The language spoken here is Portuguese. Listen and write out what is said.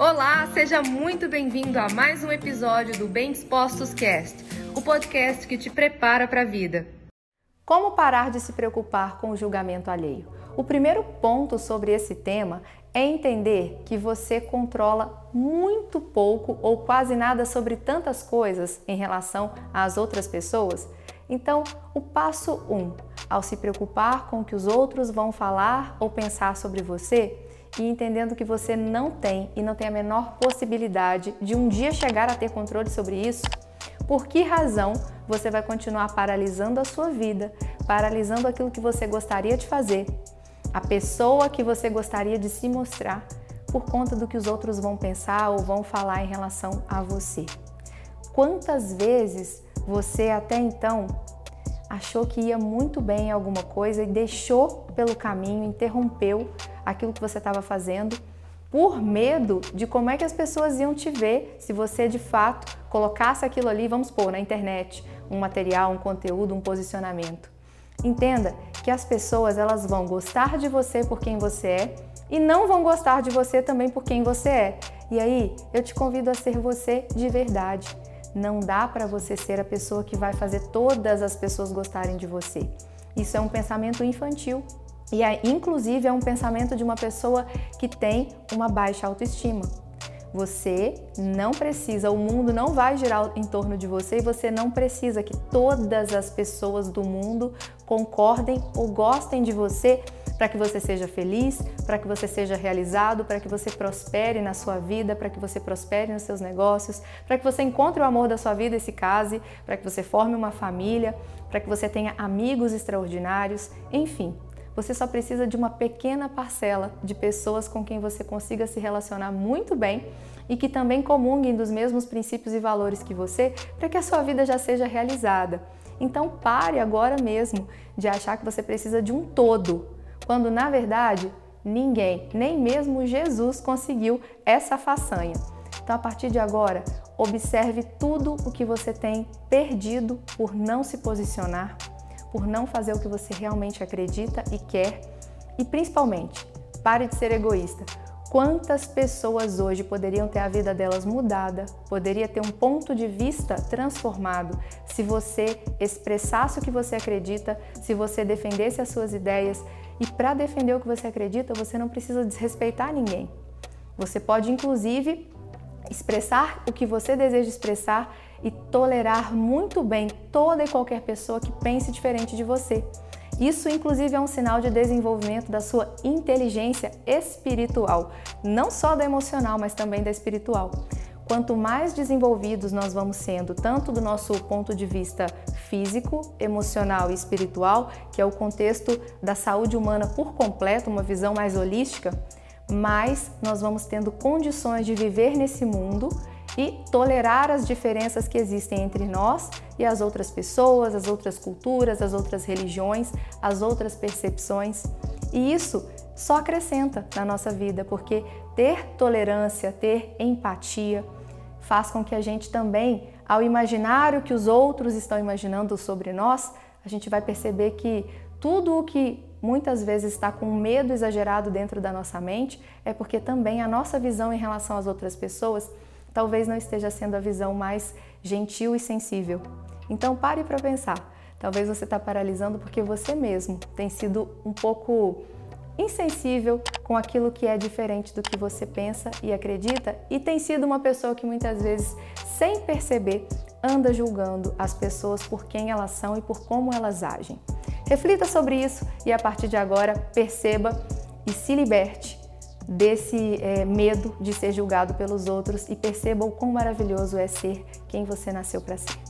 Olá, seja muito bem-vindo a mais um episódio do Bem Dispostos Cast, o podcast que te prepara para a vida. Como parar de se preocupar com o julgamento alheio? O primeiro ponto sobre esse tema é entender que você controla muito pouco ou quase nada sobre tantas coisas em relação às outras pessoas. Então, o passo 1, um, ao se preocupar com o que os outros vão falar ou pensar sobre você, e entendendo que você não tem e não tem a menor possibilidade de um dia chegar a ter controle sobre isso, por que razão você vai continuar paralisando a sua vida, paralisando aquilo que você gostaria de fazer, a pessoa que você gostaria de se mostrar, por conta do que os outros vão pensar ou vão falar em relação a você? Quantas vezes você até então achou que ia muito bem em alguma coisa e deixou pelo caminho, interrompeu aquilo que você estava fazendo por medo de como é que as pessoas iam te ver se você de fato colocasse aquilo ali, vamos pôr, na internet, um material, um conteúdo, um posicionamento. Entenda que as pessoas elas vão gostar de você por quem você é e não vão gostar de você também por quem você é. E aí, eu te convido a ser você de verdade. Não dá para você ser a pessoa que vai fazer todas as pessoas gostarem de você. Isso é um pensamento infantil e, é, inclusive, é um pensamento de uma pessoa que tem uma baixa autoestima. Você não precisa, o mundo não vai girar em torno de você e você não precisa que todas as pessoas do mundo concordem ou gostem de você para que você seja feliz, para que você seja realizado, para que você prospere na sua vida, para que você prospere nos seus negócios, para que você encontre o amor da sua vida e se case, para que você forme uma família, para que você tenha amigos extraordinários, enfim. Você só precisa de uma pequena parcela de pessoas com quem você consiga se relacionar muito bem e que também comunguem dos mesmos princípios e valores que você, para que a sua vida já seja realizada. Então pare agora mesmo de achar que você precisa de um todo quando na verdade ninguém, nem mesmo Jesus, conseguiu essa façanha. Então, a partir de agora, observe tudo o que você tem perdido por não se posicionar, por não fazer o que você realmente acredita e quer, e principalmente, pare de ser egoísta. Quantas pessoas hoje poderiam ter a vida delas mudada, poderia ter um ponto de vista transformado se você expressasse o que você acredita, se você defendesse as suas ideias, e para defender o que você acredita, você não precisa desrespeitar ninguém. Você pode, inclusive, expressar o que você deseja expressar e tolerar muito bem toda e qualquer pessoa que pense diferente de você. Isso, inclusive, é um sinal de desenvolvimento da sua inteligência espiritual, não só da emocional, mas também da espiritual. Quanto mais desenvolvidos nós vamos sendo, tanto do nosso ponto de vista físico, emocional e espiritual, que é o contexto da saúde humana por completo, uma visão mais holística, mais nós vamos tendo condições de viver nesse mundo e tolerar as diferenças que existem entre nós e as outras pessoas, as outras culturas, as outras religiões, as outras percepções. E isso só acrescenta na nossa vida, porque ter tolerância, ter empatia, faz com que a gente também, ao imaginar o que os outros estão imaginando sobre nós, a gente vai perceber que tudo o que muitas vezes está com medo exagerado dentro da nossa mente é porque também a nossa visão em relação às outras pessoas talvez não esteja sendo a visão mais gentil e sensível. Então pare para pensar. Talvez você está paralisando porque você mesmo tem sido um pouco insensível com aquilo que é diferente do que você pensa e acredita e tem sido uma pessoa que muitas vezes, sem perceber, anda julgando as pessoas por quem elas são e por como elas agem. Reflita sobre isso e a partir de agora perceba e se liberte desse é, medo de ser julgado pelos outros e perceba o quão maravilhoso é ser quem você nasceu para ser.